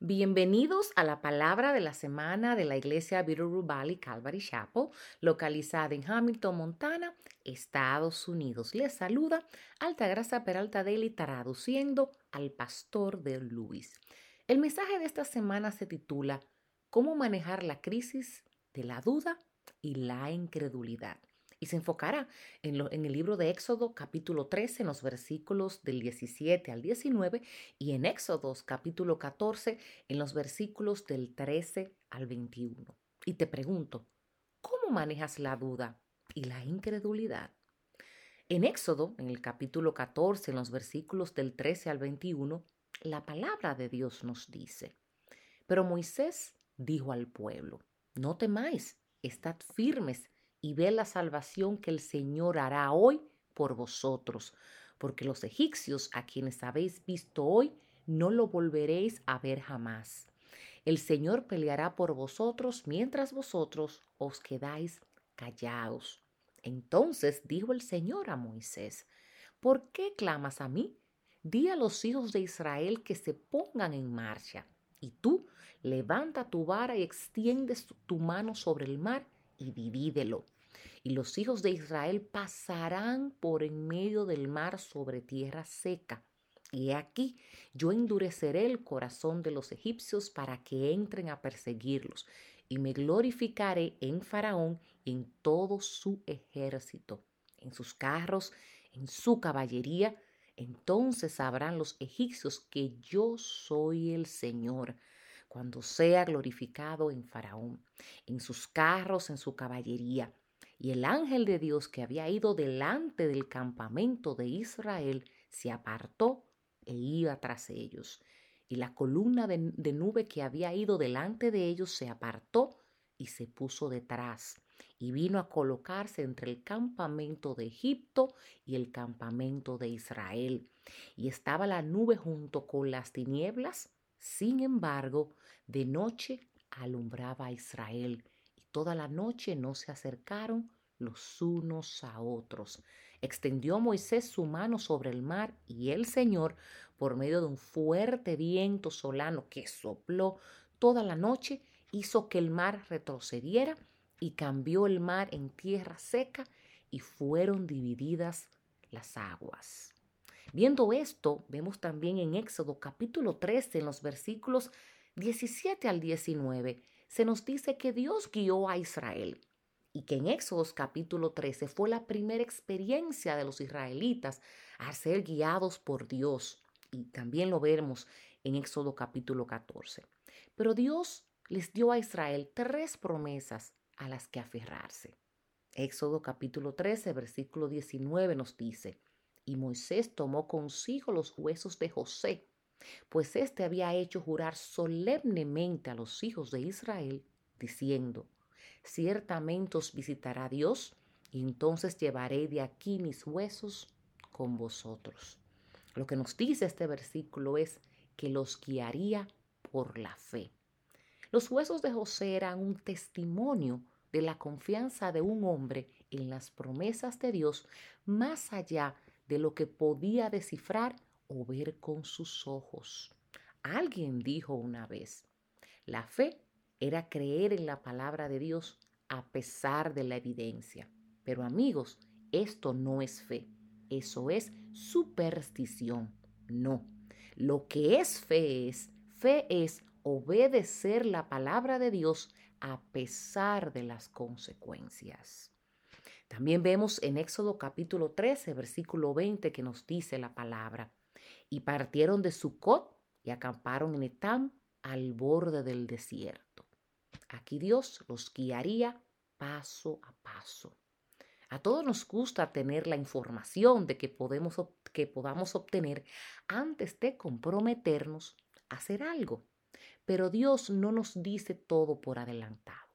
Bienvenidos a la palabra de la semana de la iglesia Bitterroot Valley Calvary Chapel, localizada en Hamilton, Montana, Estados Unidos. Les saluda Altagracia Peralta Deli traduciendo al pastor de Luis. El mensaje de esta semana se titula ¿Cómo manejar la crisis de la duda y la incredulidad? Y se enfocará en, el libro de Éxodo capítulo 13, en los versículos del 17 al 19 y en Éxodo capítulo 14, en los versículos del 13 al 21. Y te pregunto, ¿cómo manejas la duda y la incredulidad? En Éxodo, en el capítulo 14, en los versículos del 13 al 21, la palabra de Dios nos dice, pero Moisés dijo al pueblo, no temáis, estad firmes y ve la salvación que el Señor hará hoy por vosotros, porque los egipcios a quienes habéis visto hoy, no lo volveréis a ver jamás. El Señor peleará por vosotros mientras vosotros os quedáis callados. Entonces dijo el Señor a Moisés, ¿por qué clamas a mí? Di a los hijos de Israel que se pongan en marcha. Y tú levanta tu vara y extiendes tu mano sobre el mar y divídelo. Y los hijos de Israel pasarán por en medio del mar sobre tierra seca. Y aquí, yo endureceré el corazón de los egipcios para que entren a perseguirlos, y me glorificaré en Faraón en todo su ejército, en sus carros, en su caballería. Entonces sabrán los egipcios que yo soy el Señor cuando sea glorificado en Faraón, en sus carros, en su caballería. Y el ángel de Dios que había ido delante del campamento de Israel se apartó e iba tras ellos. Y la columna de, nube que había ido delante de ellos se apartó y se puso detrás y vino a colocarse entre el campamento de Egipto y el campamento de Israel. Y estaba la nube junto con las tinieblas sin embargo, de noche alumbraba a Israel, toda la noche no se acercaron los unos a otros. Extendió Moisés su mano sobre el mar, y el Señor, por medio de un fuerte viento solano que sopló toda la noche, hizo que el mar retrocediera y cambió el mar en tierra seca y fueron divididas las aguas. Viendo esto, vemos también en Éxodo capítulo 13, en los versículos 17 al 19, se nos dice que Dios guió a Israel y que en Éxodo capítulo 13 fue la primera experiencia de los israelitas a ser guiados por Dios. Y también lo vemos en Éxodo capítulo 14. Pero Dios les dio a Israel tres promesas a las que aferrarse. Éxodo capítulo 13, versículo 19 nos dice, y Moisés tomó consigo los huesos de José, pues éste había hecho jurar solemnemente a los hijos de Israel, diciendo, ciertamente os visitará Dios, y entonces llevaré de aquí mis huesos con vosotros. Lo que nos dice este versículo es que los guiaría por la fe. Los huesos de José eran un testimonio de la confianza de un hombre en las promesas de Dios más allá de lo que podía descifrar o ver con sus ojos. Alguien dijo una vez, la fe era creer en la palabra de Dios a pesar de la evidencia. Pero amigos, esto no es fe, eso es superstición. No, lo que es fe es, fe es obedecer la palabra de Dios a pesar de las consecuencias. También vemos en Éxodo capítulo 13, versículo 20, que nos dice la palabra. Y partieron de Sucot y acamparon en Etam al borde del desierto. Aquí Dios los guiaría paso a paso. A todos nos gusta tener la información de que, podemos, que podamos obtener antes de comprometernos a hacer algo. Pero Dios no nos dice todo por adelantado.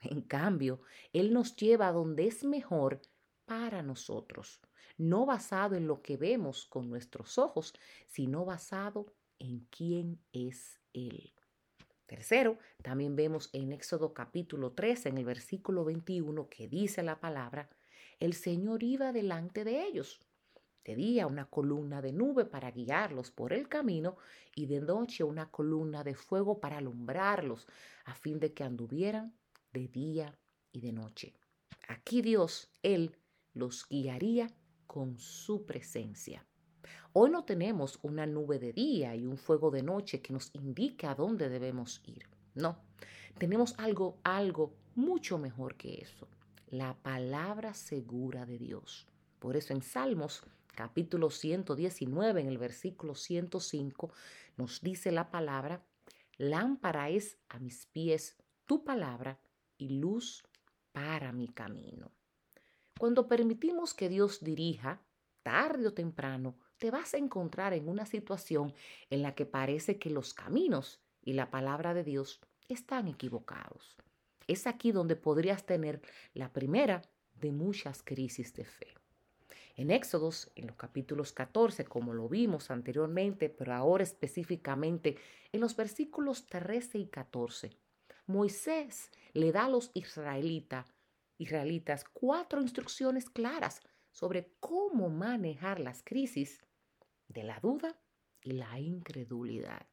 En cambio, Él nos lleva a donde es mejor para nosotros, no basado en lo que vemos con nuestros ojos, sino basado en quién es Él. Tercero, también vemos en Éxodo capítulo 13, en el versículo 21, que dice la palabra, el Señor iba delante de ellos De día una columna de nube para guiarlos por el camino y de noche una columna de fuego para alumbrarlos a fin de que anduvieran de día y de noche. Aquí Dios, Él, los guiaría con su presencia. Hoy no tenemos una nube de día y un fuego de noche que nos indique a dónde debemos ir. No, tenemos algo, algo mucho mejor que eso. La palabra segura de Dios. Por eso en Salmos capítulo 119, en el versículo 105, nos dice la palabra, lámpara es a mis pies tu palabra y luz para mi camino. Cuando permitimos que Dios dirija, tarde o temprano, te vas a encontrar en una situación en la que parece que los caminos y la palabra de Dios están equivocados. Es aquí donde podrías tener la primera de muchas crisis de fe. En Éxodos, en los capítulos 14, como lo vimos anteriormente, pero ahora específicamente en los versículos 13 y 14, Moisés le da a los israelitas, israelitas cuatro instrucciones claras sobre cómo manejar las crisis de la duda y la incredulidad.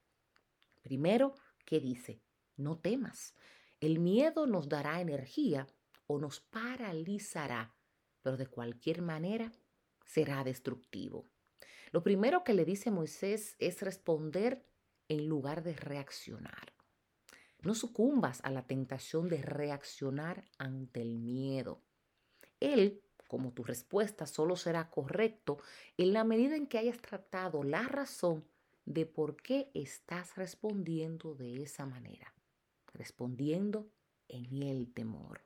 Primero, ¿qué dice? No temas. El miedo nos dará energía o nos paralizará, pero de cualquier manera será destructivo. Lo primero que le dice Moisés es responder en lugar de reaccionar. No sucumbas a la tentación de reaccionar ante el miedo. Él, como tu respuesta solo será correcto en la medida en que hayas tratado la razón de por qué estás respondiendo de esa manera, respondiendo en el temor.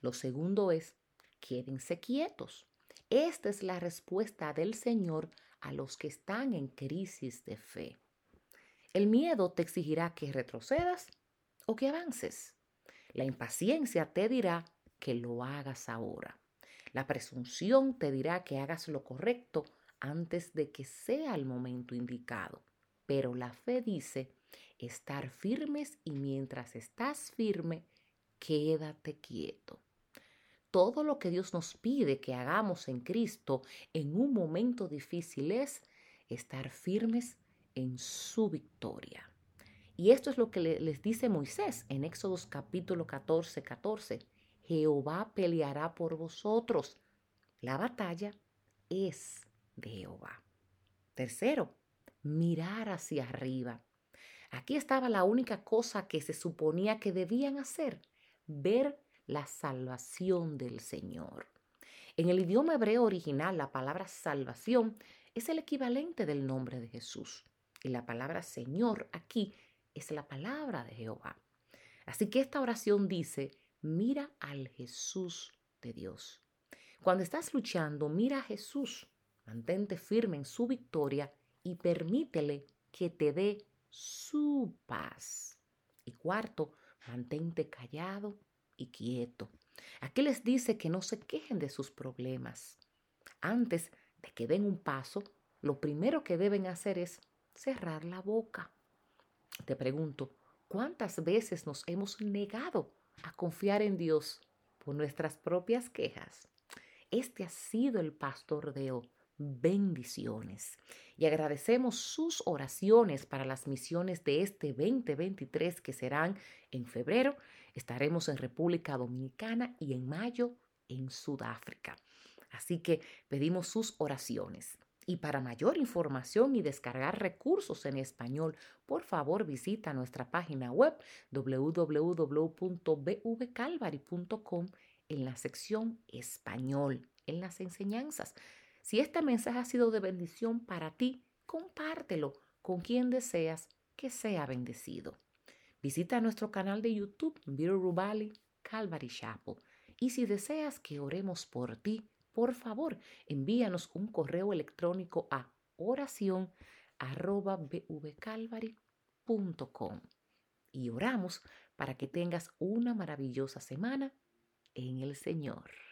Lo segundo es, quédense quietos. Esta es la respuesta del Señor a los que están en crisis de fe. El miedo te exigirá que retrocedas o que avances. La impaciencia te dirá que lo hagas ahora. La presunción te dirá que hagas lo correcto antes de que sea el momento indicado. Pero la fe dice estar firmes y mientras estás firme, quédate quieto todo lo que Dios nos pide que hagamos en Cristo en un momento difícil es estar firmes en su victoria. Y esto es lo que les dice Moisés en Éxodos capítulo 14, 14. Jehová peleará por vosotros. La batalla es de Jehová. Tercero, mirar hacia arriba. Aquí estaba la única cosa que se suponía que debían hacer, ver la salvación del Señor. En el idioma hebreo original, la palabra salvación es el equivalente del nombre de Jesús. Y la palabra Señor aquí es la palabra de Jehová. Así que esta oración dice, mira al Jesús de Dios. Cuando estás luchando, mira a Jesús, mantente firme en su victoria y permítele que te dé su paz. Y cuarto, mantente callado y quieto. Aquí les dice que no se quejen de sus problemas. Antes de que den un paso, lo primero que deben hacer es cerrar la boca. Te pregunto, ¿cuántas veces nos hemos negado a confiar en Dios por nuestras propias quejas? Este ha sido el pastor Deo. Bendiciones. Y agradecemos sus oraciones para las misiones de este 2023 que serán en febrero Estaremos en República Dominicana y en mayo en Sudáfrica. Así que pedimos sus oraciones. Y para mayor información y descargar recursos en español, por favor visita nuestra página web www.bvcalvary.com en la sección español, en las enseñanzas. Si este mensaje ha sido de bendición para ti, compártelo con quien deseas que sea bendecido. Visita nuestro canal de YouTube, Vero Rubali Calvary Chapel. Y si deseas que oremos por ti, por favor, envíanos un correo electrónico a oración Y oramos para que tengas una maravillosa semana en el Señor.